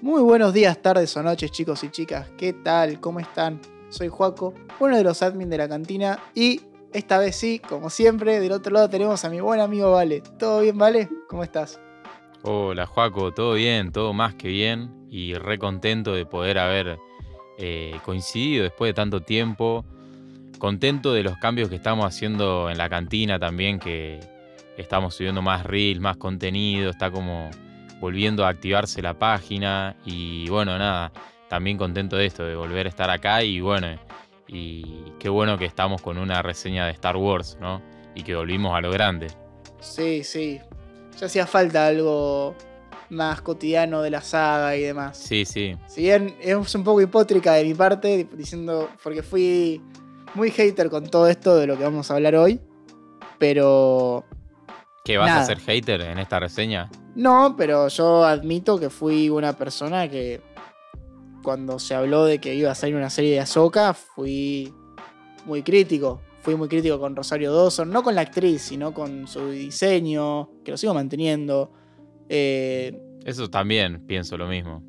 Muy buenos días, tardes o noches, chicos y chicas. ¿Qué tal? ¿Cómo están? Soy Juaco, uno de los admin de la cantina y esta vez sí, como siempre, del otro lado tenemos a mi buen amigo Vale. ¿Todo bien, Vale? ¿Cómo estás? Hola, Juaco, todo bien, todo más que bien y re contento de poder haber eh, coincidido después de tanto tiempo. Contento de los cambios que estamos haciendo en la cantina también, que estamos subiendo más reels, más contenido, está como volviendo a activarse la página y bueno, nada, también contento de esto, de volver a estar acá y bueno, y qué bueno que estamos con una reseña de Star Wars, ¿no? Y que volvimos a lo grande. Sí, sí. Ya hacía falta algo más cotidiano de la saga y demás. Sí, sí. Si bien es un poco hipótrica de mi parte, diciendo, porque fui muy hater con todo esto de lo que vamos a hablar hoy, pero... ¿Qué vas a ser hater en esta reseña? No, pero yo admito que fui una persona que cuando se habló de que iba a salir una serie de Ahsoka, fui muy crítico. Fui muy crítico con Rosario Dawson, no con la actriz, sino con su diseño, que lo sigo manteniendo. Eh, eso también pienso lo mismo.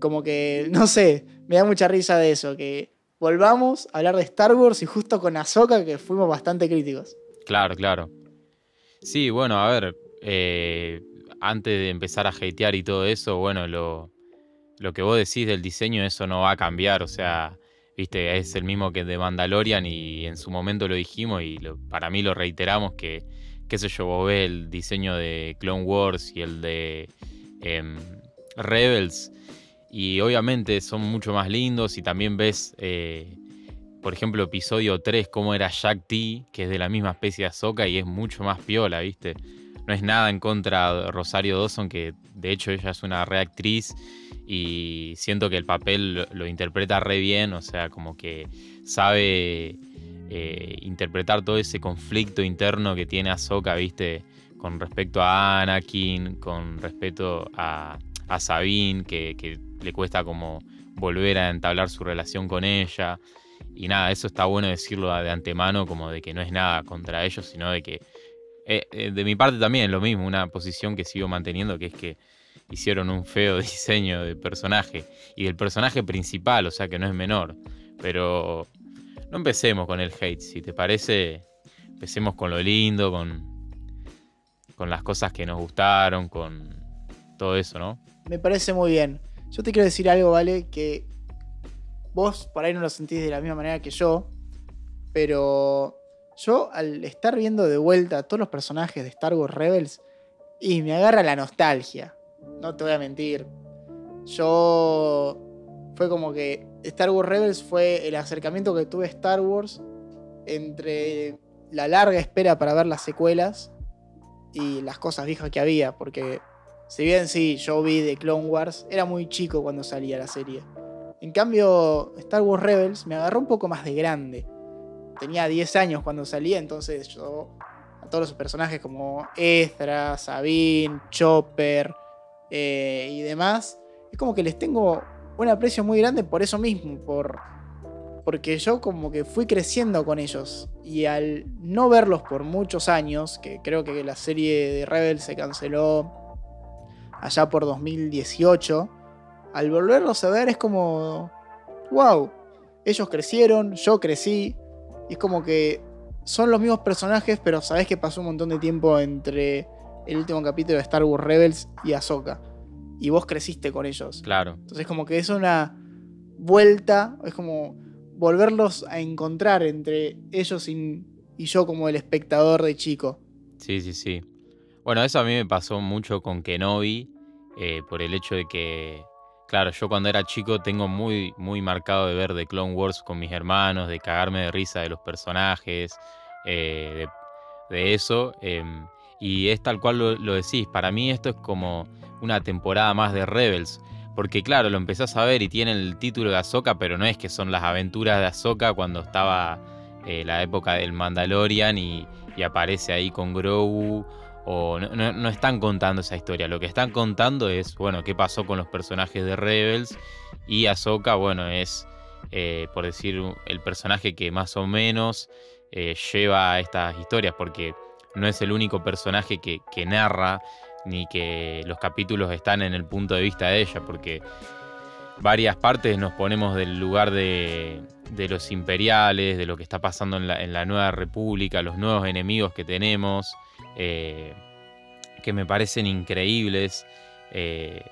Como que, no sé, me da mucha risa de eso, que volvamos a hablar de Star Wars y justo con Ahsoka que fuimos bastante críticos. Claro, claro. Sí, bueno, a ver, eh, antes de empezar a hatear y todo eso, bueno, lo, que vos decís del diseño, eso no va a cambiar, o sea, viste, es el mismo que de Mandalorian y en su momento lo dijimos y para mí lo reiteramos que, qué sé yo, vos ves el diseño de Clone Wars y el de em, Rebels y obviamente son mucho más lindos y también ves, eh, por ejemplo, episodio 3, cómo era Jack T, que es de la misma especie de Ahsoka y es mucho más piola, viste. No es nada en contra de Rosario Dawson, que de hecho ella es una reactriz y siento que el papel lo, interpreta re bien, o sea, como que sabe eh, interpretar todo ese conflicto interno que tiene Ahsoka, viste, con respecto a Anakin, con respecto a, Sabine, que, le cuesta como volver a entablar su relación con ella. Y nada, eso está bueno decirlo de antemano, como de que no es nada contra ellos, sino de que, eh, eh, de mi parte también, lo mismo, una posición que sigo manteniendo, que es que hicieron un feo diseño de personaje y del personaje principal, o sea que no es menor. Pero no empecemos con el hate, si te parece, empecemos con lo lindo, con, con las cosas que nos gustaron, con todo eso, ¿no? Me parece muy bien. Yo te quiero decir algo, ¿vale? Que vos por ahí no lo sentís de la misma manera que yo, pero yo al estar viendo de vuelta todos los personajes de Star Wars Rebels, y me agarra la nostalgia no te voy a mentir. Yo. Fue como que Star Wars Rebels fue el acercamiento que tuve a Star Wars entre la larga espera para ver las secuelas y las cosas viejas que había. Porque, si bien sí, yo vi de Clone Wars, era muy chico cuando salía la serie. En cambio, Star Wars Rebels me agarró un poco más de grande. Tenía 10 años cuando salía, entonces yo a todos los personajes como Ezra, Sabine, Chopper, eh, y demás, es como que les tengo un aprecio muy grande por eso mismo, por, porque yo como que fui creciendo con ellos y al no verlos por muchos años, que creo que la serie de Rebel se canceló allá por 2018, al volverlos a ver es como, wow, ellos crecieron, yo crecí, y es como que son los mismos personajes, pero sabes que pasó un montón de tiempo entre el último capítulo de Star Wars Rebels y Ahsoka. Y vos creciste con ellos. Claro. Entonces como que es una vuelta, es como volverlos a encontrar entre ellos y, yo como el espectador de chico. Sí, sí, sí. Bueno, eso a mí me pasó mucho con Kenobi, eh, por el hecho de que, claro, yo cuando era chico tengo muy, muy marcado de ver The Clone Wars con mis hermanos, de cagarme de risa de los personajes, eh, de, de, eso. Em, y es tal cual lo, decís, para mí esto es como una temporada más de Rebels. Porque claro, lo empezás a ver y tiene el título de Ahsoka, pero no es que son las aventuras de Ahsoka cuando estaba eh, la época del Mandalorian y, aparece ahí con Grogu. O no, están contando esa historia. Lo que están contando es, bueno, qué pasó con los personajes de Rebels. Y Ahsoka, bueno, es, eh, por decir, el personaje que más o menos eh, lleva a estas historias. Porque no es el único personaje que, narra ni que los capítulos están en el punto de vista de ella, porque varias partes nos ponemos del lugar de, los imperiales, de lo que está pasando en la, nueva república, los nuevos enemigos que tenemos, eh, que me parecen increíbles. Eh,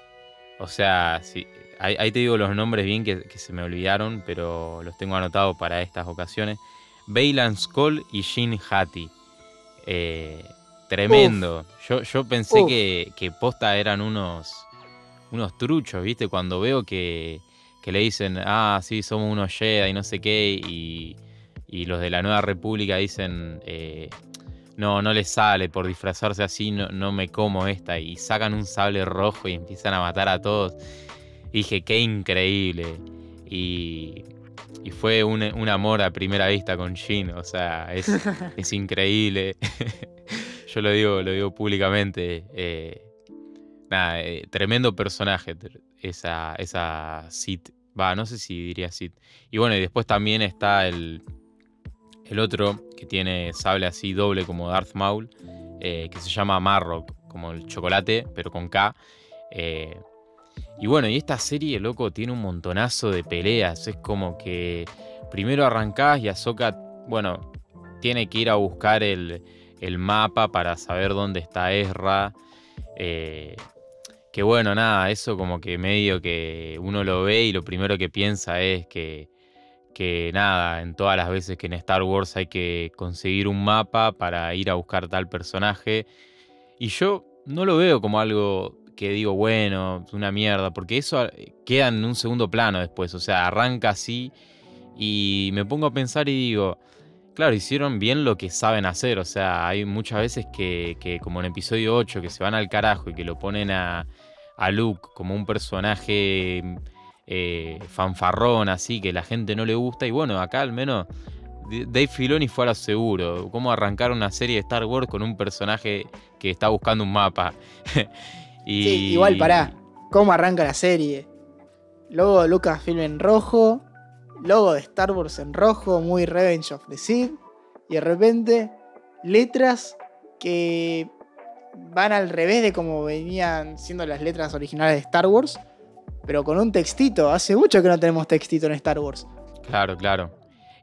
o sea, ahí, te digo los nombres bien que, se me olvidaron, pero los tengo anotados para estas ocasiones. Bailan Skoll y Shin Hati. Eh, tremendo. Yo, yo pensé que, que posta eran unos unos truchos, ¿viste? Cuando veo que, le dicen, ah, sí, somos unos Jedi y no sé qué, y, los de la Nueva República dicen, eh, no, no les sale, por disfrazarse así no, no, me como esta, y sacan un sable rojo y empiezan a matar a todos. dije, qué increíble. Y, fue un, amor a primera vista con Jin, o sea, es, es increíble. Yo lo digo, lo digo públicamente. Eh, eh, tremendo personaje esa, esa Sid. Va, no sé si diría Sid. Y bueno, y después también está el, el otro que tiene sable así doble como Darth Maul, eh, que se llama Marrock, como el chocolate, pero con K. Eh, y bueno, y esta serie, loco, tiene un montonazo de peleas. Es como que primero arrancás y Ahsoka, bueno, tiene que ir a buscar el, el mapa para saber dónde está Ezra. Que bueno, nada, eso como que medio que uno lo ve y lo primero que piensa es que, que nada, en todas las veces que en Star Wars hay que conseguir un mapa para ir a buscar tal personaje. Y yo no lo veo como algo que digo, bueno, una mierda, porque eso eh, queda en un segundo plano después, o sea, arranca así y me pongo a pensar y digo, claro, hicieron bien lo que saben hacer, o sea, hay muchas veces que, que como en episodio 8, que se van al carajo y que lo ponen a, a Luke como un personaje eh, fanfarrón, así que la gente no le gusta. Y bueno, acá al menos Dave Filoni fue a lo seguro. Cómo arrancar una serie de Star Wars con un personaje que está buscando un mapa. y... Sí, igual para ¿Cómo arranca la serie? Logo de Film en rojo. Logo de Star Wars en rojo. Muy Revenge of the Sith. Y de repente, letras que van al revés de como venían siendo las letras originales de Star Wars, pero con un textito. Hace mucho que no tenemos textito en Star Wars. Claro, claro.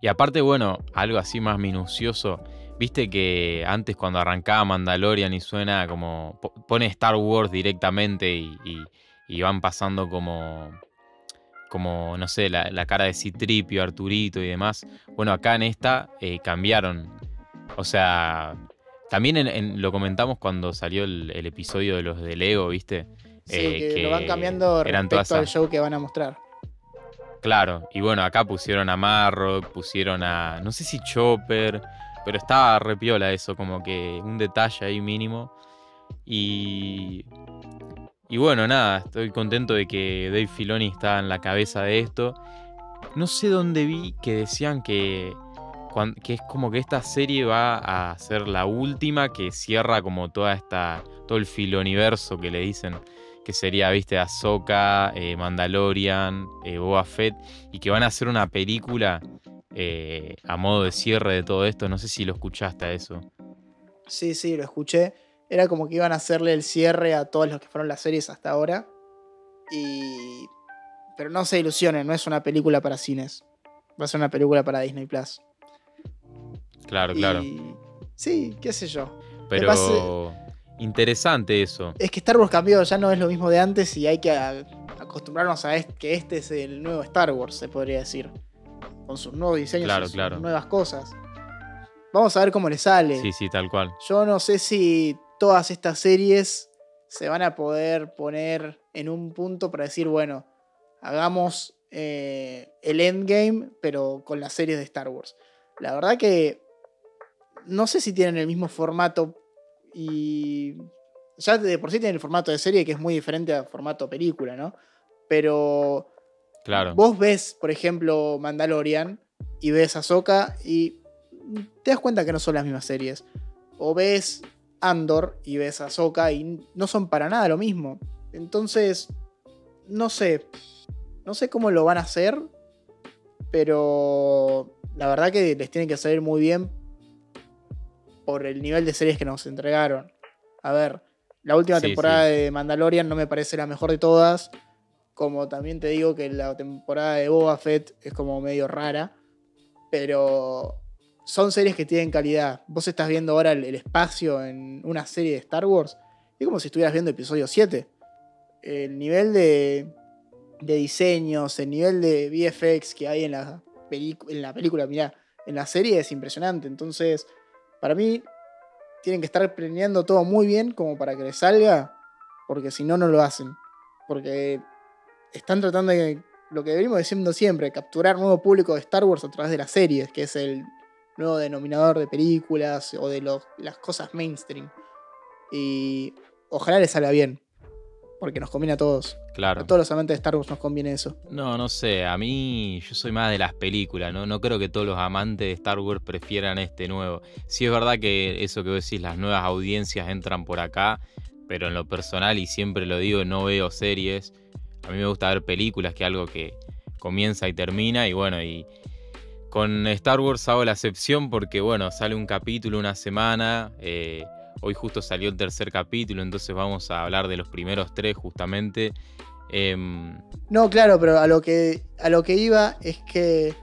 Y aparte, bueno, algo así más minucioso. Viste que antes cuando arrancaba Mandalorian y suena como. pone Star Wars directamente y, van pasando como. Como, no sé, la, cara de Citripio, Arturito y demás. Bueno, acá en esta eh, cambiaron. O sea, también lo comentamos cuando salió el, episodio de los de Lego, ¿viste? Sí, eh, que, lo van cambiando respecto al show que van a mostrar. Claro, y bueno, acá pusieron a Marrock, pusieron a. No sé si Chopper, pero estaba repiola eso, como que un detalle ahí mínimo. Y. Y bueno, nada, estoy contento de que Dave Filoni está en la cabeza de esto. No sé dónde vi que decían que que es como que esta serie va a ser la última que cierra como toda esta, todo el filoniverso que le dicen, que sería, viste, Ahsoka, eh, Mandalorian, eh, Boba Fett, y que van a hacer una película eh, a modo de cierre de todo esto. No sé si lo escuchaste eso. Sí, sí, lo escuché. Era como que iban a hacerle el cierre a todos los que fueron las series hasta ahora. Y... Pero no se ilusionen, no es una película para cines. Va a ser una película para Disney Plus. Claro, claro. Sí, qué sé yo. Pero interesante eso. Es que Star Wars cambió, ya no es lo mismo de antes y hay que acostumbrarnos a que este es el nuevo Star Wars, se podría decir. Con sus nuevos diseños, y sus nuevas cosas. Vamos a ver cómo le sale. Sí, sí, tal cual. Yo no sé si todas estas series se van a poder poner en un punto para decir, bueno, hagamos eh, el endgame, pero con las series de Star Wars. La verdad que no sé si tienen el mismo formato y ya de por sí tienen el formato de serie que es muy diferente al formato película, ¿no? Pero claro. vos ves, por ejemplo, Mandalorian y ves Ahsoka y te das cuenta que no son las mismas series. O ves Andor y ves Ahsoka y no son para nada lo mismo. Entonces, no sé. No sé cómo lo van a hacer, pero la verdad que les tiene que salir muy bien por el nivel de series que nos entregaron. A ver, La última Sí, temporada sí. de Mandalorian no me parece la mejor de todas. Como también te digo que la temporada de Boba Fett es como medio rara. Pero son series que tienen calidad. Vos estás viendo ahora el, espacio en una serie de Star Wars. Es como si estuvieras viendo episodio 7. El nivel de, de diseños, el nivel de VFX que hay en la, en la película, mirá, en la serie es impresionante. Entonces, para mí, tienen que estar planeando todo muy bien como para que les salga, porque si no, no lo hacen. Porque están tratando de, lo que venimos diciendo siempre, capturar nuevo público de Star Wars a través de las series, que es el nuevo denominador de películas o de los- las cosas mainstream. Y ojalá les salga bien, porque nos conviene a todos. Claro. A todos los amantes de Star Wars nos conviene eso. No, no sé, a mí yo soy más de las películas, ¿no? No creo que todos los amantes de Star Wars prefieran este nuevo. Sí es verdad que eso que vos decís, las nuevas audiencias entran por acá, pero en lo personal, y siempre lo digo, no veo series. A mí me gusta ver películas, que es algo que comienza y termina, y bueno, y con Star Wars hago la excepción porque, bueno, sale un capítulo una semana, eh, hoy justo salió el tercer capítulo, entonces vamos a hablar de los primeros tres justamente. Em, No, claro, pero a lo que, a lo que iba es que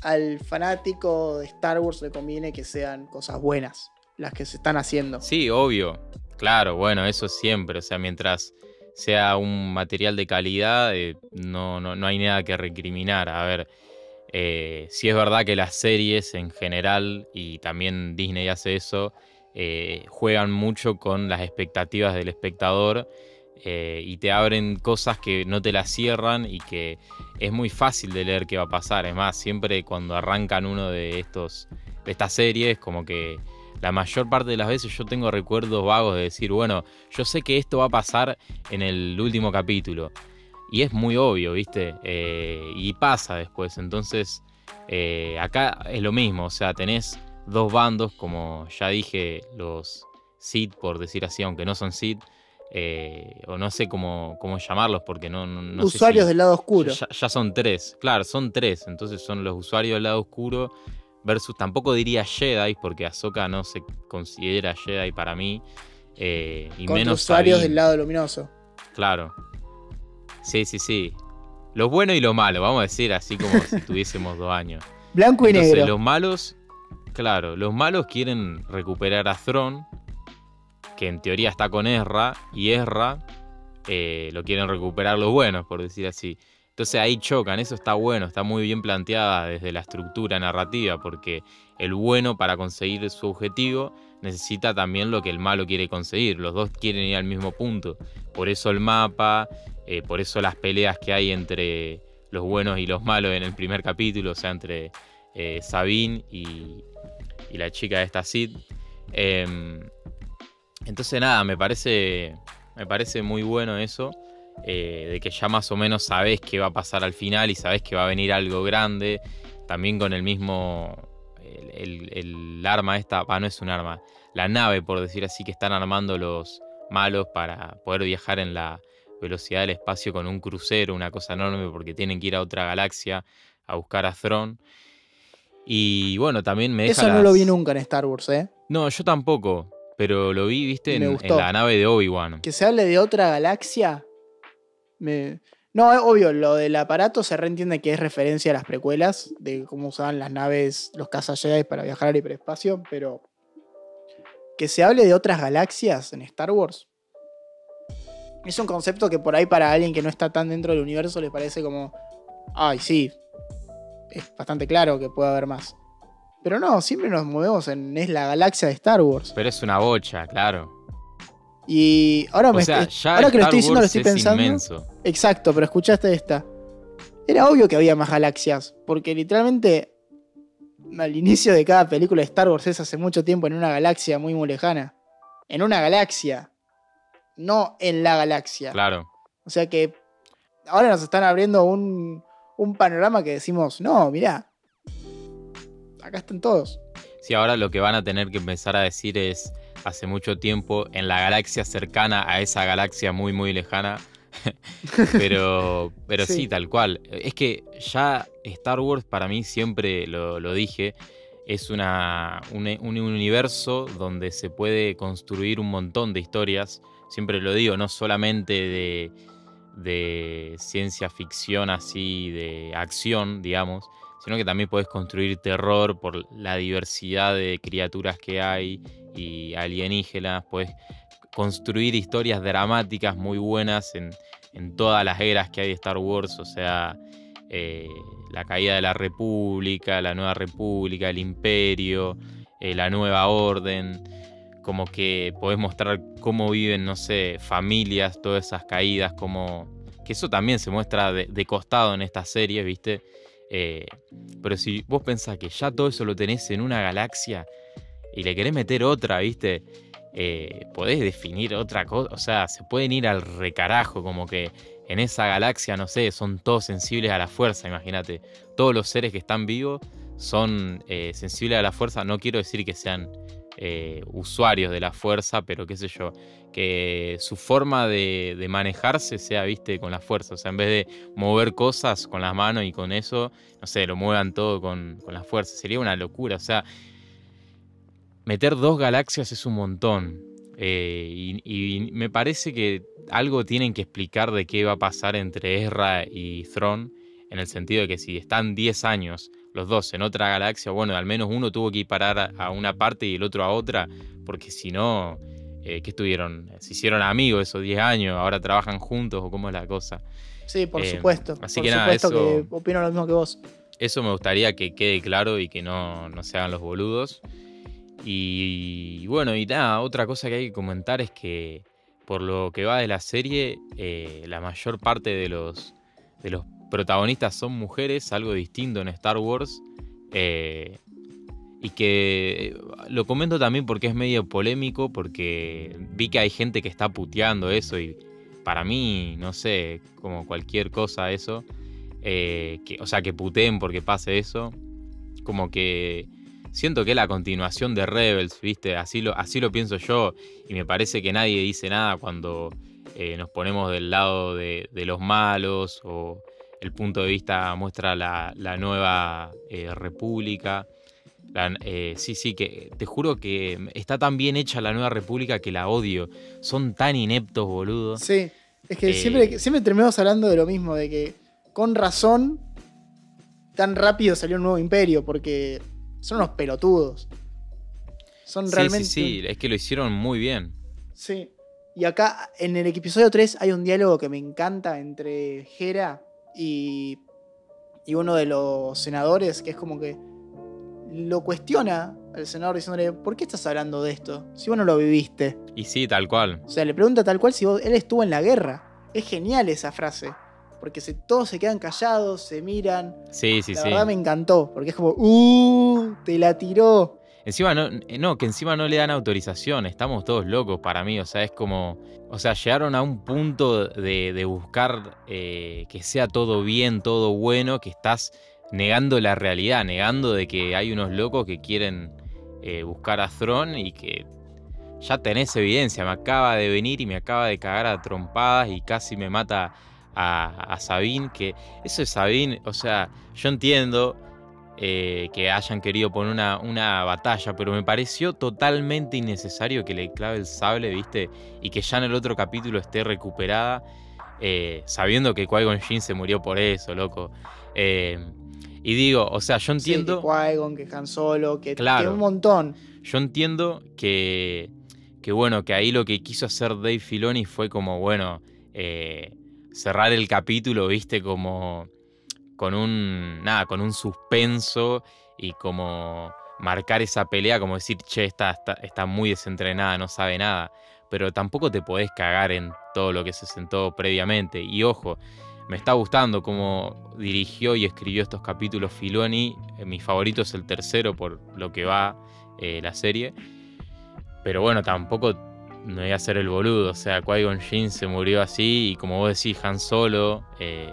al fanático de Star Wars le conviene que sean cosas buenas, las que se están haciendo. Sí, obvio. Claro, bueno, eso siempre. O sea, mientras sea un material de calidad, eh, no, no, no hay nada que recriminar. A ver, eh, sí es verdad que las series en general, y también Disney hace eso, eh, juegan mucho con las expectativas del espectador eh, y te abren cosas que no te las cierran y que es muy fácil de leer qué va a pasar. Es más, siempre cuando arrancan uno de estos de estas series, como que la mayor parte de las veces yo tengo recuerdos vagos de decir, bueno, yo sé que esto va a pasar en el último capítulo. Y es muy obvio, ¿viste? Eh, y pasa después. Entonces, eh, acá es lo mismo. O sea, tenés dos bandos, como ya dije, los Sith, por decir así, aunque no son Sith. eh, o no sé cómo, cómo llamarlos, porque no, no, no sé Usuarios si- del lado oscuro. ya, ya son tres, claro, son tres. Entonces son los usuarios del lado oscuro versus, tampoco diría Jedi, porque Ahsoka no se considera Jedi para mí. y contra menos usuarios Sabine, del lado luminoso. Claro. Sí, sí, sí. Lo bueno y lo malo, vamos a decir así como si tuviésemos dos años. Blanco y Entonces, negro. los malos, claro, los malos quieren recuperar a Thron, que en teoría está con Ezra, y Ezra eh, lo quieren recuperar los buenos, por decir así. Entonces ahí chocan, eso está bueno, está muy bien planteada desde la estructura narrativa, porque el bueno para conseguir su objetivo necesita también lo que el malo quiere conseguir, los dos quieren ir al mismo punto. Por eso el mapa, eh, por eso las peleas que hay entre los buenos y los malos en el primer capítulo, o sea, entre eh, Sabine y, la chica de esta Sid. Em, entonces nada, me parece, me parece muy bueno eso, eh, de que ya más o menos sabés qué va a pasar al final y sabés que va a venir algo grande, también con el mismo, el, el- el arma esta, ah, no es un arma, la nave por decir así que están armando los malos para poder viajar en la velocidad del espacio con un crucero, una cosa enorme porque tienen que ir a otra galaxia a buscar a Thron. Y bueno, también me deja Eso no las- lo vi nunca en Star Wars, ¿eh? no, yo tampoco. Pero lo vi, viste, en la nave de Obi-Wan. Que se hable de otra galaxia. Me... No, es obvio, lo del aparato se reentiende que es referencia a las precuelas, de cómo usaban las naves, los cazas Jedi para viajar al hiperespacio, pero que se hable de otras galaxias en Star Wars es un concepto que por ahí para alguien que no está tan dentro del universo le parece como, ay, sí, es bastante claro que puede haber más. Pero no, siempre nos movemos en es la galaxia de Star Wars. Pero es una bocha, claro. Y ahora, O me sea, ya ahora que lo estoy diciendo, lo estoy es pensando. inmenso. Exacto, pero escuchaste esta. Era obvio que había más galaxias, porque literalmente al inicio de cada película de Star Wars es hace mucho tiempo en una galaxia muy muy lejana. En una galaxia, no en la galaxia. Claro. O sea que ahora nos están abriendo un, un panorama que decimos, no, mirá, acá están todos. Sí, ahora lo que van a tener que empezar a decir es hace mucho tiempo en la galaxia cercana a esa galaxia muy muy lejana. pero pero sí. Sí. tal cual. Es que ya Star Wars para mí siempre lo, lo dije. Es una, un, un universo donde se puede construir un montón de historias siempre lo digo, no solamente de, ciencia ficción así, de acción, digamos, sino que también puedes construir terror por la diversidad de criaturas que hay y alienígenas, puedes construir historias dramáticas muy buenas en, todas las eras que hay de Star Wars, o sea, eh, la caída de la República, la Nueva República, el Imperio, eh, la Nueva Orden, como que podés mostrar cómo viven, no sé, familias, todas esas caídas, como... Que eso también se muestra de, costado en esta serie, ¿viste? Eh, pero si vos pensás que ya todo eso lo tenés en una galaxia y le querés meter otra, ¿viste? Eh, podés definir otra cosa, o sea, se pueden ir al recarajo, como que en esa galaxia, no sé, son todos sensibles a la fuerza, imagínate. Todos los seres que están vivos son eh, sensibles a la fuerza, no quiero decir que sean eh, usuarios de la fuerza, pero qué sé yo, que su forma de, manejarse sea, viste, con la fuerza. O sea, en vez de mover cosas con las manos y con eso, no sé, lo muevan todo con, con la fuerza. Sería una locura. O sea, meter dos galaxias es un montón. Eh, y, me parece que algo tienen que explicar de qué va a pasar entre Ezra y Thrawn, en el sentido de que si están 10 años los dos en otra galaxia, bueno, al menos uno tuvo que ir parar a, una parte y el otro a otra, porque si no, eh, ¿qué estuvieron? ¿Se hicieron amigos esos 10 años? ¿Ahora trabajan juntos o cómo es la cosa? Sí, por eh, supuesto. Así que nada, eso, que opino lo mismo que vos. Eso me gustaría que quede claro y que no, no se hagan los boludos. Y, bueno, y nada, otra cosa que hay que comentar es que por lo que va de la serie, eh, la mayor parte de los, de los protagonistas son mujeres, algo distinto en Star Wars. Eh, y que lo comento también porque es medio polémico, porque vi que hay gente que está puteando eso y para mí, no sé, como cualquier cosa eso, eh, que, o sea, que puteen porque pase eso, como que siento que es la continuación de Rebels, ¿viste? Así lo, así lo pienso yo y me parece que nadie dice nada cuando eh, nos ponemos del lado de, los malos o el punto de vista muestra la, nueva eh, república. Eh, sí, sí, que te juro que está tan bien hecha la nueva república que la odio. Son tan ineptos, boludo. Sí, es que siempre, siempre terminamos hablando de lo mismo, de que con razón tan rápido salió un nuevo imperio, porque son unos pelotudos. Son realmente. Sí, sí, es que lo hicieron muy bien. Sí. Y acá en el episodio 3 hay un diálogo que me encanta entre Hera y, y uno de los senadores, que es como que lo cuestiona al senador diciéndole, ¿por qué estás hablando de esto? Si vos no lo viviste. Y sí, tal cual. O sea, le pregunta tal cual si él estuvo en la guerra. Es genial esa frase porque se, todos se quedan callados, se miran. Sí, sí, sí. La verdad me encantó, porque es como, ¡uh! Te la tiró. Encima, no, no, que encima no le dan autorización, estamos todos locos para mí, o sea, es como, o sea, llegaron a un punto de, buscar eh, que sea todo bien, todo bueno, que estás negando la realidad, negando de que hay unos locos que quieren eh, buscar a Throne y que ya tenés evidencia, me acaba de venir y me acaba de cagar a trompadas y casi me mata a, Sabine, que eso es Sabine, o sea, yo entiendo eh, que hayan querido poner una, una, batalla, pero me pareció totalmente innecesario que le clave el sable, ¿viste? Y que ya en el otro capítulo esté recuperada, eh, sabiendo que Qui-Gon Jinn se murió por eso, loco. Eh, y digo, o sea, yo entiendo... que Qui-Gon, que Han Solo, que, claro, un montón. Yo entiendo que, que, bueno, que ahí lo que quiso hacer Dave Filoni fue como, bueno, cerrar el capítulo, viste, como con un, nada, con un suspenso y como marcar esa pelea, como decir, che, está, está, muy desentrenada, no sabe nada. Pero tampoco te podés cagar en todo lo que se sentó previamente. Y ojo, me está gustando cómo dirigió y escribió estos capítulos Filoni. Eh, mi favorito es el tercero por lo que va eh, la serie. Pero bueno, tampoco no iba a ser el boludo. O sea, Qui-Gon se murió así y como vos decís, Han Solo. Eh,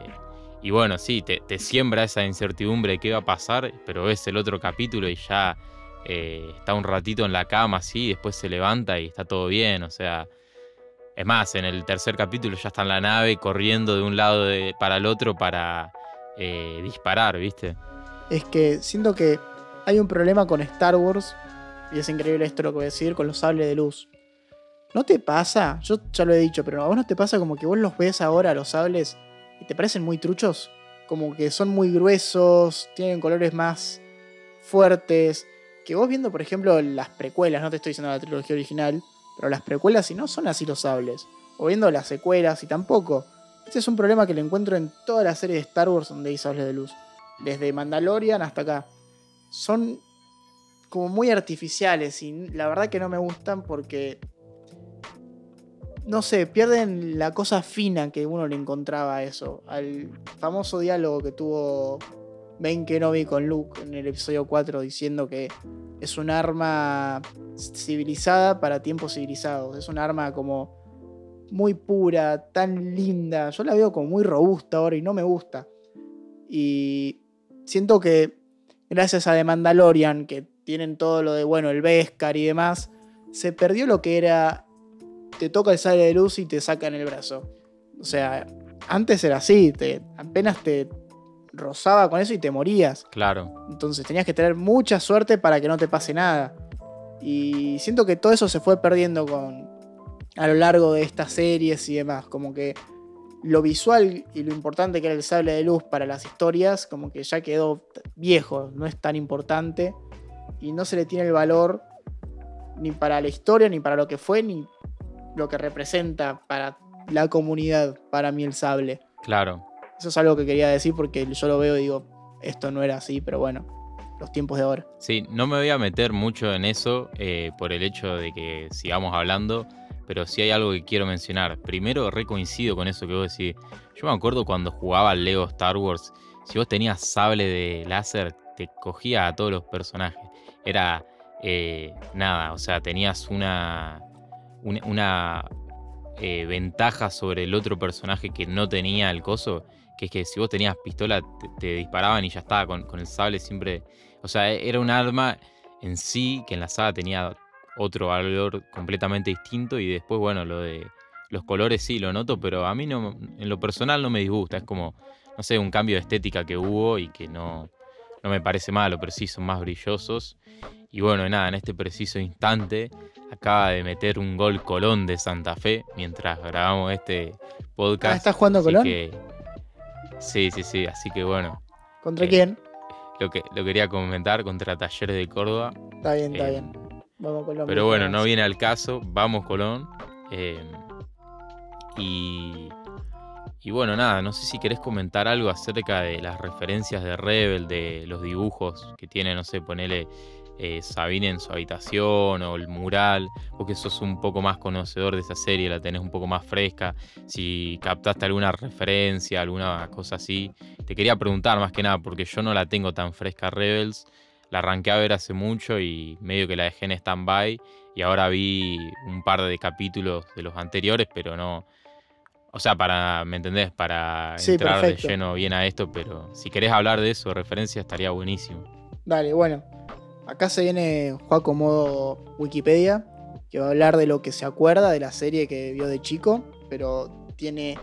y bueno, sí, te, siembra esa incertidumbre de qué va a pasar, pero ves el otro capítulo y ya eh, está un ratito en la cama así, después se levanta y está todo bien. O sea, es más, en el tercer capítulo ya está en la nave corriendo de un lado para el otro para eh, disparar, ¿viste? Es que siento que hay un problema con Star Wars, y es increíble esto lo que voy a decir, con los sables de luz ¿No te pasa? Yo ya lo he dicho, pero a vos no te pasa como que vos los ves ahora, los sables, y te parecen muy truchos. Como que son muy gruesos, tienen colores más fuertes. Que vos viendo, por ejemplo, las precuelas, no te estoy diciendo la trilogía original, pero las precuelas, si no, son así los sables. O viendo las secuelas, y tampoco. Este es un problema que le encuentro en toda la serie de Star Wars donde hay sables de luz. Desde Mandalorian hasta acá. Son como muy artificiales y la verdad que no me gustan porque no sé, pierden la cosa fina que uno le encontraba a eso. Al famoso diálogo que tuvo Ben Kenobi con Luke en el episodio 4 diciendo que es un arma civilizada para tiempos civilizados. Es un arma como muy pura, tan linda. Yo la veo como muy robusta ahora y no me gusta. Y siento que gracias a The Mandalorian, que tienen todo lo de, bueno, el Beskar y demás, se perdió lo que era, te toca el sale de luz y te sacan el brazo. O sea, antes era así, te, apenas te rozaba con eso y te morías. Claro. Entonces tenías que tener mucha suerte para que no te pase nada. Y siento que todo eso se fue perdiendo con, a lo largo de estas series y demás. Como que lo visual y lo importante que era el sable de luz para las historias, como que ya quedó viejo, no es tan importante. Y no se le tiene el valor ni para la historia, ni para lo que fue, ni lo que representa para la comunidad, para mí el sable. Claro. Eso es algo que quería decir porque yo lo veo y digo, esto no era así, pero bueno, los tiempos de ahora. Sí, no me voy a meter mucho en eso eh, por el hecho de que sigamos hablando, pero sí hay algo que quiero mencionar. Primero, recoincido con eso que vos decís. Yo me acuerdo cuando jugaba al Lego Star Wars, si vos tenías sable de láser, te cogía a todos los personajes. Era eh, nada, o sea, tenías una, una, eh, ventaja sobre el otro personaje que no tenía el coso, que es que si vos tenías pistola te, disparaban y ya estaba, con, con, el sable siempre... O sea, era un arma en sí que en la saga tenía otro valor completamente distinto y después, bueno, lo de los colores sí lo noto, pero a mí no, en lo personal no me disgusta, es como, no sé, un cambio de estética que hubo y que no, no me parece malo, pero sí son más brillosos. Y bueno, nada, en este preciso instante acaba de meter un gol Colón de Santa Fe mientras grabamos este podcast. Ah, ¿Estás jugando Colón? sí, sí, sí, así que bueno. ¿Contra eh, quién? Lo, que, lo quería comentar contra Talleres de Córdoba. Está bien, está eh, bien. Vamos Colón. Pero bueno, no viene al caso. Vamos Colón. Eh, y, y bueno, nada, no sé si querés comentar algo acerca de las referencias de Rebel, de los dibujos que tiene, no sé, ponele eh, Sabine en su habitación o el mural, porque sos un poco más conocedor de esa serie, la tenés un poco más fresca, si captaste alguna referencia, alguna cosa así. Te quería preguntar más que nada, porque yo no la tengo tan fresca Rebels, la arranqué a ver hace mucho y medio que la dejé en stand-by y ahora vi un par de capítulos de los anteriores, pero no... O sea, para, ¿me entendés? Para entrar de lleno bien a esto, pero si querés hablar de eso, referencia, estaría buenísimo. Dale, bueno. Acá se viene Juaco modo Wikipedia, que va a hablar de lo que se acuerda de la serie que vio de chico, pero tiene,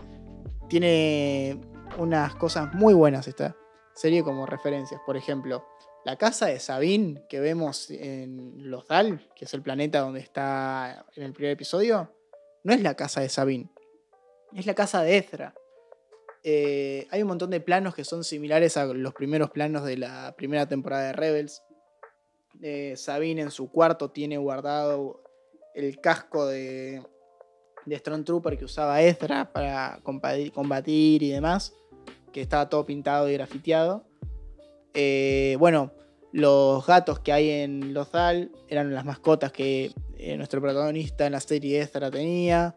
tiene unas cosas muy buenas esta serie como referencias. Por ejemplo, la casa de Sabine que vemos en Lothal, que es el planeta donde está en el primer episodio, no es la casa de Sabine, es la casa de Ezra. Eh, hay un montón de planos que son similares a los primeros planos de la primera temporada de Rebels. Eh, Sabine en su cuarto tiene guardado el casco de, de Trooper que usaba Ezra para combatir y demás, que estaba todo pintado y grafiteado. Eh, bueno, los gatos que hay en Lothal eran las mascotas que nuestro protagonista en la serie Ezra tenía.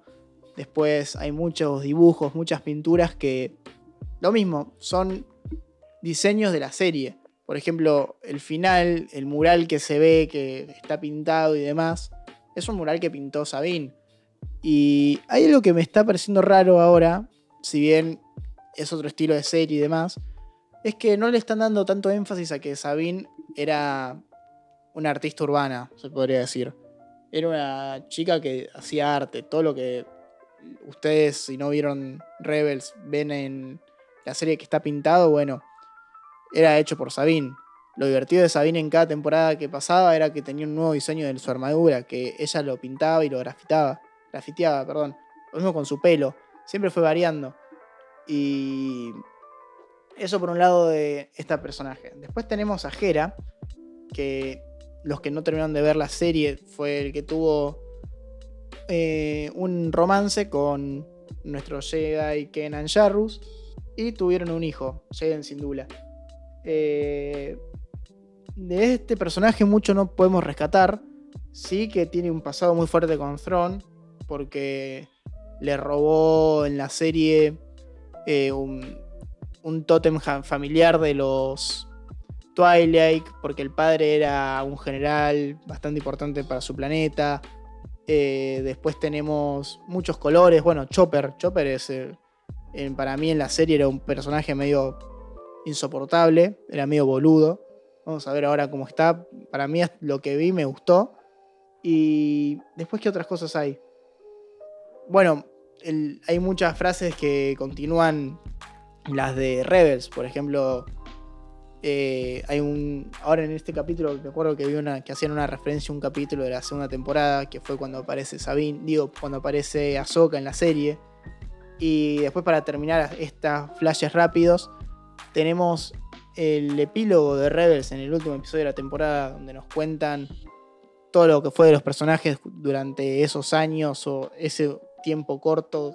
Después hay muchos dibujos, muchas pinturas que, lo mismo, son diseños de la serie. Por ejemplo, el final, el mural que se ve que está pintado y demás, es un mural que pintó Sabine. Y hay algo que me está pareciendo raro ahora, si bien es otro estilo de serie y demás, es que no le están dando tanto énfasis a que Sabine era una artista urbana, se podría decir. Era una chica que hacía arte, todo lo que ustedes, si no vieron Rebels, ven en la serie que está pintado, bueno, era hecho por Sabine. Lo divertido de Sabine en cada temporada que pasaba era que tenía un nuevo diseño de su armadura, que ella lo pintaba y lo grafitaba. grafiteaba, perdón. Lo mismo con su pelo. Siempre fue variando. Y eso por un lado de este personaje. Después tenemos a Hera, que los que no terminaron de ver la serie fue el que tuvo eh, un romance con nuestro Jedi Kenan Jarrus y tuvieron un hijo, Jaden Sindula. Eh, de este personaje mucho no podemos rescatar. Sí que tiene un pasado muy fuerte con Thrawn, porque le robó en la serie eh, un, un tótem familiar de los Twilight, porque el padre era un general bastante importante para su planeta. Eh, después tenemos muchos colores. Bueno, Chopper. Chopper es, para mí en la serie era un personaje medio insoportable, era medio boludo. Vamos a ver ahora cómo está. Para mí lo que vi me gustó. Y después, ¿qué otras cosas hay? Bueno, hay muchas frases que continúan las de Rebels, por ejemplo. Eh, hay un. Ahora en este capítulo, me acuerdo que vi una. que hacían una referencia a un capítulo de la segunda temporada, que fue cuando aparece Sabine. Digo, cuando aparece Ahsoka en la serie. Y después, para terminar estas flashes rápidos, tenemos el epílogo de Rebels en el último episodio de la temporada, donde nos cuentan todo lo que fue de los personajes durante esos años o ese tiempo corto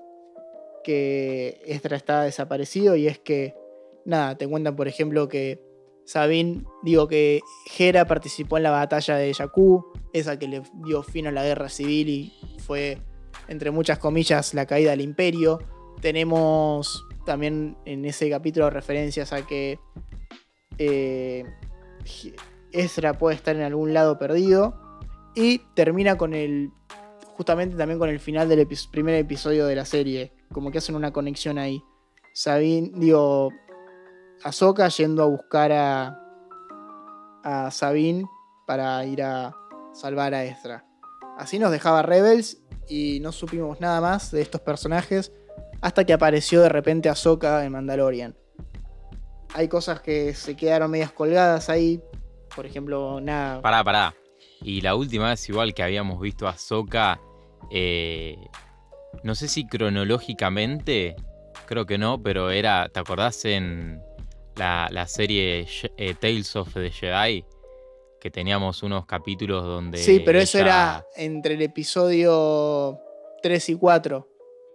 que Estra está desaparecido. Y es que, nada, te cuentan, por ejemplo, que Sabine, digo que Hera participó en la batalla de Jakku, esa que le dio fin a la guerra civil y fue, entre muchas comillas, la caída del imperio. Tenemos también en ese capítulo referencias a que eh, Ezra puede estar en algún lado perdido. Y termina con el. Justamente también con el final del primer episodio de la serie. Como que hacen una conexión ahí. Sabine, digo. Ahsoka yendo a buscar a. a Sabine para ir a salvar a Ezra. Así nos dejaba Rebels y no supimos nada más de estos personajes hasta que apareció de repente Ahsoka en Mandalorian hay cosas que se quedaron medias colgadas ahí. Por ejemplo, nada. Pará, pará. Y la última vez, igual que habíamos visto a Soka, eh, no sé si cronológicamente, creo que no, pero era, ¿te acordás en la, serie eh, Tales of the Jedi? Que teníamos unos capítulos donde. Sí, pero eso era entre el episodio 3 y 4.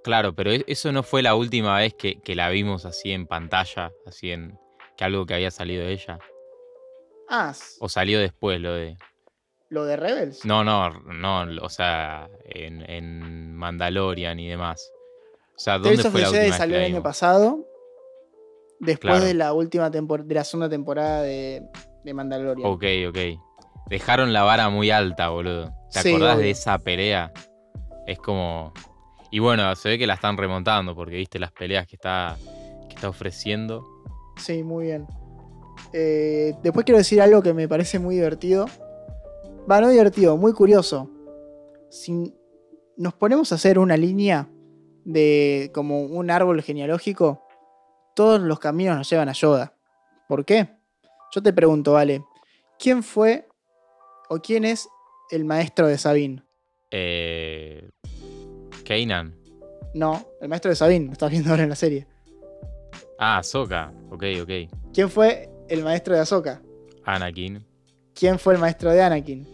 Claro, pero e, eso no fue la última vez que, que la vimos así en pantalla, así en, que algo que había salido de ella. Ah. ¿O salió después lo de. ¿Lo de Rebels? No, no, no, o sea, en, Mandalorian y demás. O sea, ¿dónde fue la última salió el año pasado. Después de la última de la segunda temporada de, de, Mandalorian. Ok, ok. Dejaron la vara muy alta, boludo. ¿Te acordás de esa pelea? Es como. Y bueno, se ve que la están remontando porque viste las peleas que está, que está ofreciendo. Sí, muy bien. Eh, después quiero decir algo que me parece muy divertido. Va, no divertido, muy curioso. Si nos ponemos a hacer una línea de como un árbol genealógico, todos los caminos nos llevan a Yoda. ¿Por qué? Yo te pregunto, vale, ¿quién fue o quién es el maestro de Sabine? Eh. Kanan. No, el maestro de Sabine, lo estás viendo ahora en la serie. Ah, Ahsoka. Ok, ok. ¿Quién fue el maestro de Ahsoka? Anakin. ¿Quién fue el maestro de Anakin?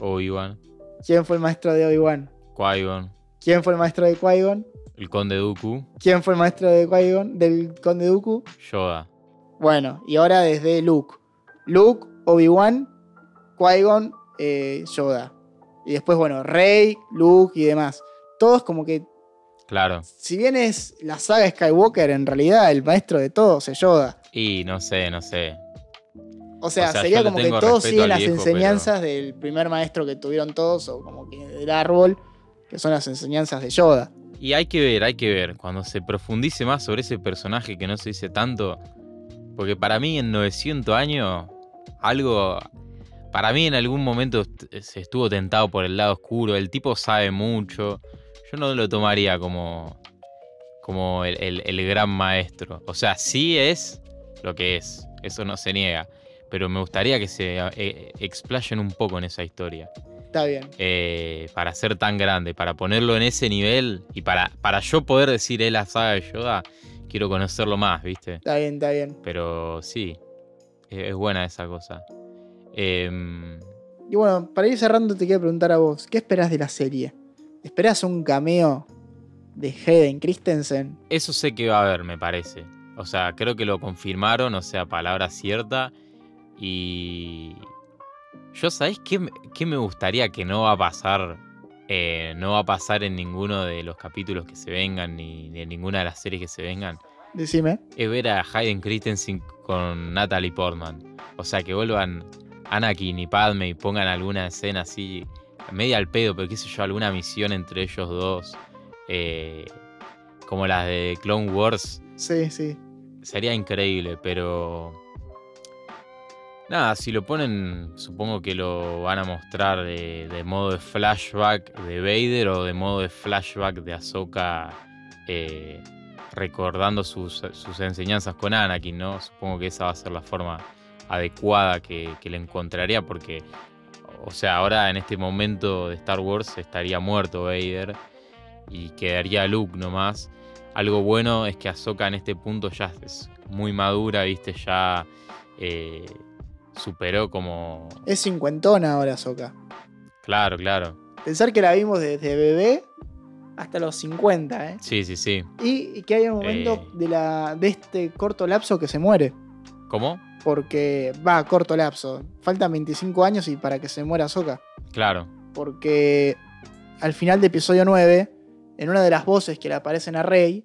Obi-Wan. ¿Quién fue el maestro de Obi-Wan? Qui-Gon. ¿Quién fue el maestro de Qui-Gon? El conde Dooku. ¿Quién fue el maestro de Qui-Gon? Del conde Dooku? Yoda. Bueno, y ahora desde Luke. Luke, Obi-Wan, Qui-Gon, eh, Yoda. Y después, bueno, Rey, Luke y demás. Todos como que Claro. Si bien es la saga Skywalker, en realidad el maestro de todos es Yoda. Y no sé, no sé. O sea, sería como que todos siguen las enseñanzas del primer maestro que tuvieron todos, o como que del árbol, que son las enseñanzas de Yoda. Y hay que ver, hay que ver, cuando se profundice más sobre ese personaje que no se dice tanto, porque para mí en 900 años, algo, para mí en algún momento se estuvo tentado por el lado oscuro, el tipo sabe mucho, yo no lo tomaría como, como el, gran maestro. O sea, sí es lo que es, eso no se niega. Pero me gustaría que se eh, explayen un poco en esa historia. Está bien. eh, para ser tan grande, para ponerlo en ese nivel y para, para yo poder decir es la saga de Yoda, quiero conocerlo más, ¿viste? Está bien, está bien. Pero sí, es, es buena esa cosa. Em, Y bueno, para ir cerrando, te quiero preguntar a vos: ¿qué esperás de la serie? ¿Esperás un cameo de Hayden Christensen? eso sé que va a haber, me parece. O sea, creo que lo confirmaron, o sea, palabra cierta. Y. Yo, ¿sabés qué, me- qué me gustaría que no va a pasar? Eh, no va a pasar en ninguno de los capítulos que se vengan, ni, ni en ninguna de las series que se vengan. Decime. Es ver a Hayden Christensen con Natalie Portman. O sea, que vuelvan Anakin y Padme y pongan alguna escena así, media al pedo, pero qué sé yo, alguna misión entre ellos dos. eh, como las de Clone Wars. Sí, sí. Sería increíble, pero. Nada, si lo ponen, supongo que lo van a mostrar de, modo de flashback de Vader o de modo de flashback de Ahsoka eh, recordando sus, enseñanzas con Anakin, ¿no? Supongo que esa va a ser la forma adecuada que, que le encontraría, porque, o sea, ahora en este momento de Star Wars estaría muerto Vader y quedaría Luke nomás. Algo bueno es que Ahsoka en este punto ya es muy madura, ¿viste? Ya eh, superó como... Es cincuentona ahora, Soka. Claro, claro. Pensar que la vimos desde bebé hasta los 50, ¿eh? Sí, sí, sí. Y, y que hay un momento Eh. de, la, de este corto lapso que se muere. ¿Cómo? Porque va, corto lapso. Faltan 25 años y para que se muera Soka. Claro. Porque al final de episodio 9, en una de las voces que le aparecen a Rey,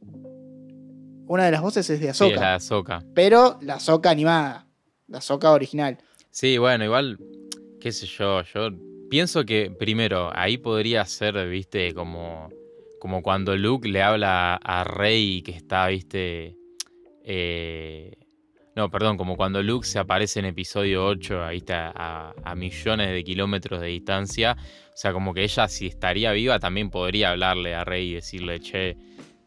una de las voces es de Sí, Ahsoka. es la de Ahsoka. Pero la Ahsoka animada. La Ahsoka original. Sí, bueno, igual, qué sé yo, yo pienso que primero, ahí podría ser, viste, como, como cuando Luke le habla a Rey que está, viste, eh, no, perdón, como cuando Luke se aparece en episodio 8, ahí está, a, a millones de kilómetros de distancia, o sea, como que ella si estaría viva también podría hablarle a Rey y decirle, che,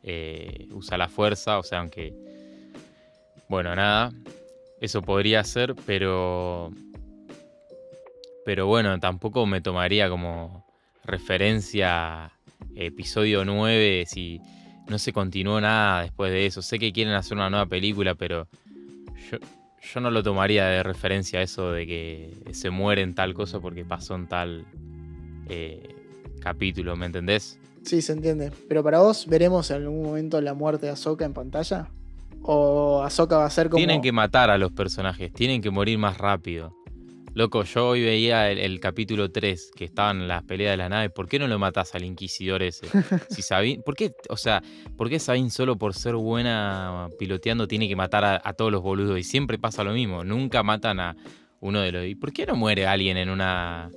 eh, usa la fuerza, o sea, aunque, bueno, nada, eso podría ser, pero. Pero bueno, tampoco me tomaría como referencia episodio 9 si no se continuó nada después de eso. Sé que quieren hacer una nueva película, pero yo, yo no lo tomaría de referencia eso de que se muere en tal cosa porque pasó en tal eh, capítulo, ¿me entendés? Sí, se entiende. Pero para vos, ¿veremos en algún momento la muerte de Ahsoka en pantalla? ¿O Ahsoka va a ser como. Tienen que matar a los personajes, tienen que morir más rápido. Loco, yo hoy veía el, el capítulo 3, que estaban las peleas de la nave. ¿Por qué no lo matás al inquisidor ese? Si Sabine, ¿Por qué, o sea, por qué Sabine solo por ser buena piloteando tiene que matar a, a todos los boludos? Y siempre pasa lo mismo, nunca matan a uno de los... ¿Y por qué no muere alguien en una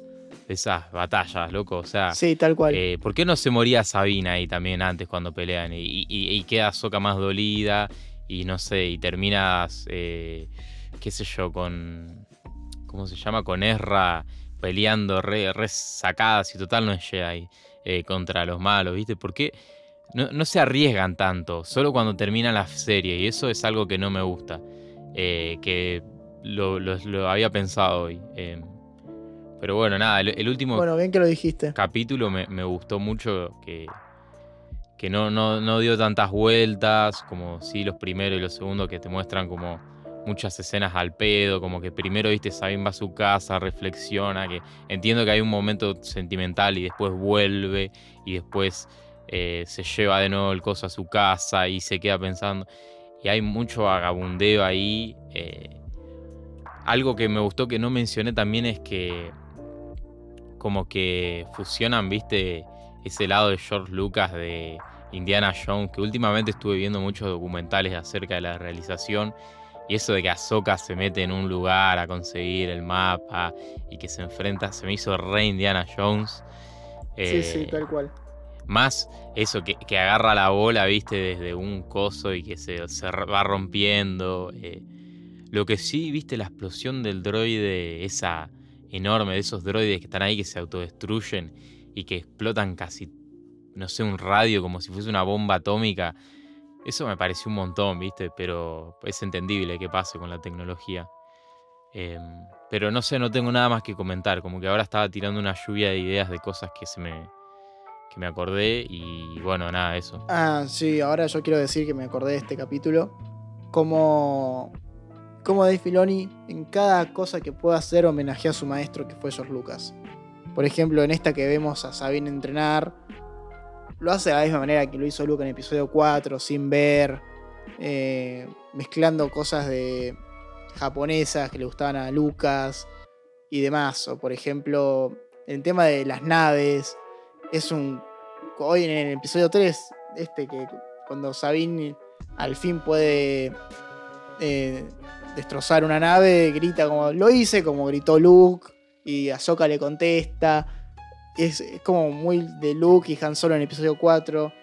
de esas batallas, loco? O sea, Sí, tal cual. eh, ¿Por qué no se moría Sabina ahí también antes cuando pelean? Y, y- y queda Soca más dolida y no sé, y terminas, eh, qué sé yo, con... ¿Cómo se llama? Con Ezra peleando re, re sacadas y total no es Jedi eh, contra los malos, ¿viste? ¿Por qué no, no se arriesgan tanto? Solo cuando termina la serie y eso es algo que no me gusta. eh, que lo, lo- lo había pensado hoy. eh. pero bueno, nada, el, el último bueno, bien que lo dijiste. capítulo me, me gustó mucho que, que no, no, no dio tantas vueltas como sí los primeros y los segundos que te muestran como muchas escenas al pedo, como que primero, viste, Sabine va a su casa, reflexiona, que entiendo que hay un momento sentimental y después vuelve y después eh, se lleva de nuevo el coso a su casa y se queda pensando. Y hay mucho vagabundeo ahí. eh. Algo que me gustó que no mencioné también es que como que fusionan, viste, ese lado de George Lucas de Indiana Jones, que últimamente estuve viendo muchos documentales acerca de la realización. Y eso de que Ahsoka se mete en un lugar a conseguir el mapa y que se enfrenta, se me hizo re Indiana Jones. Sí, sí, Eh, tal cual. más eso que, que agarra la bola, viste, desde un coso y que se, se va rompiendo. eh. Lo que sí, viste, la explosión del droide, esa enorme, de esos droides que están ahí que se autodestruyen y que explotan casi, no sé, un radio como si fuese una bomba atómica. Eso me pareció un montón, viste, pero es entendible que pase con la tecnología. Em, pero no sé, no tengo nada más que comentar. Como que ahora estaba tirando una lluvia de ideas de cosas que se me, que me acordé y bueno, nada, eso. Ah, sí, ahora yo quiero decir que me acordé de este capítulo. Como, como Dave Filoni en cada cosa que pueda hacer homenajea a su maestro que fue George Lucas. Por ejemplo, en esta que vemos a Sabine entrenar, lo hace de la misma manera que lo hizo Luke en episodio 4, sin ver, eh, mezclando cosas de japonesas que le gustaban a Lucas y demás. O por ejemplo, el tema de las naves, es un... Hoy en el episodio 3, este que cuando Sabine al fin puede eh, destrozar una nave, grita como lo hice, como gritó Luke, y Ahsoka le contesta. Es, es como muy de Luke y Han Solo en episodio 4.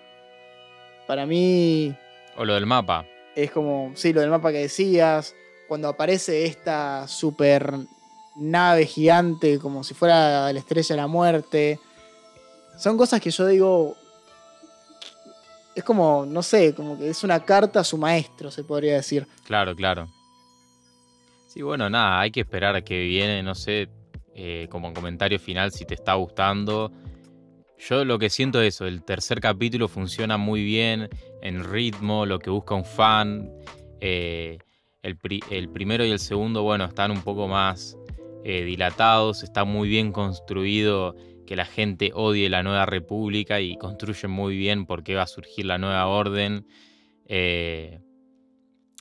Para mí O lo del mapa. es como, sí, lo del mapa que decías, cuando aparece esta super nave gigante como si fuera la estrella de la muerte. Son cosas que yo digo, es como, no sé, como que es una carta a su maestro, se podría decir. Claro, claro. Sí, bueno, nada, hay que esperar a que viene, no sé, eh, como comentario final si te está gustando. Yo lo que siento es eso, el tercer capítulo funciona muy bien en ritmo, lo que busca un fan. Eh, el, pri- el primero y el segundo, bueno, están un poco más eh, dilatados, está muy bien construido que la gente odie la nueva república y construyen muy bien por qué va a surgir la nueva orden.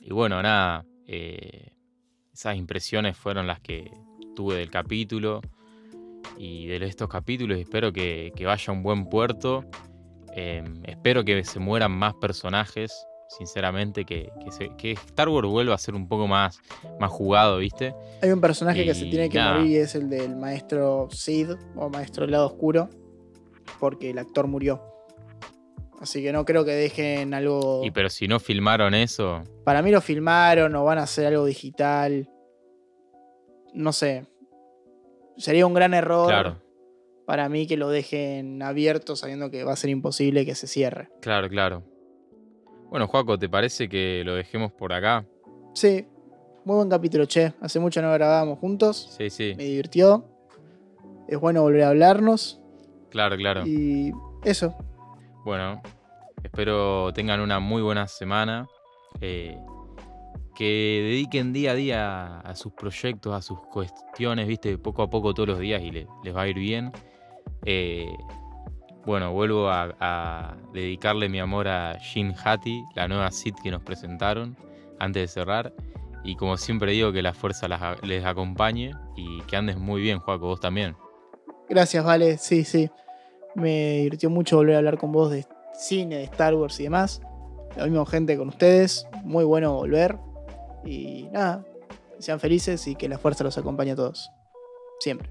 Y bueno, nada, esas impresiones fueron las que tuve del capítulo y de estos capítulos. Espero que, que vaya a un buen puerto. Eh, espero que se mueran más personajes, sinceramente, que, que se- que Star Wars vuelva a ser un poco más, más jugado, ¿viste? Hay un personaje que se tiene que nada. morir y es el del maestro Sid o maestro del lado oscuro, porque el actor murió. Así que no creo que dejen algo... Y pero si no filmaron eso, Para mí lo filmaron o van a hacer algo digital. No sé. Sería un gran error claro, para mí que lo dejen abierto sabiendo que va a ser imposible que se cierre. claro, claro. Bueno, Juaco, ¿te parece que lo dejemos por acá? Sí, muy buen capítulo, che. Hace mucho no grabábamos juntos. Sí, sí, Me divirtió. Es bueno volver a hablarnos. claro, claro. Y eso. Bueno, espero tengan una muy buena semana. eh, que dediquen día a día a sus proyectos, a sus cuestiones, viste, poco a poco todos los días y le- les va a ir bien. Eh, bueno, vuelvo a, dedicarle mi amor a Shin Hati, la nueva Sith que nos presentaron antes de cerrar. Y como siempre digo, que la fuerza les acompañe y que andes muy bien, Juaco, vos también. Gracias, Vale. Sí, sí. Me divirtió mucho volver a hablar con vos de cine, de Star Wars y demás. Lo mismo gente con ustedes. Muy bueno volver. Y nada, sean felices y que la fuerza los acompañe a todos. Siempre.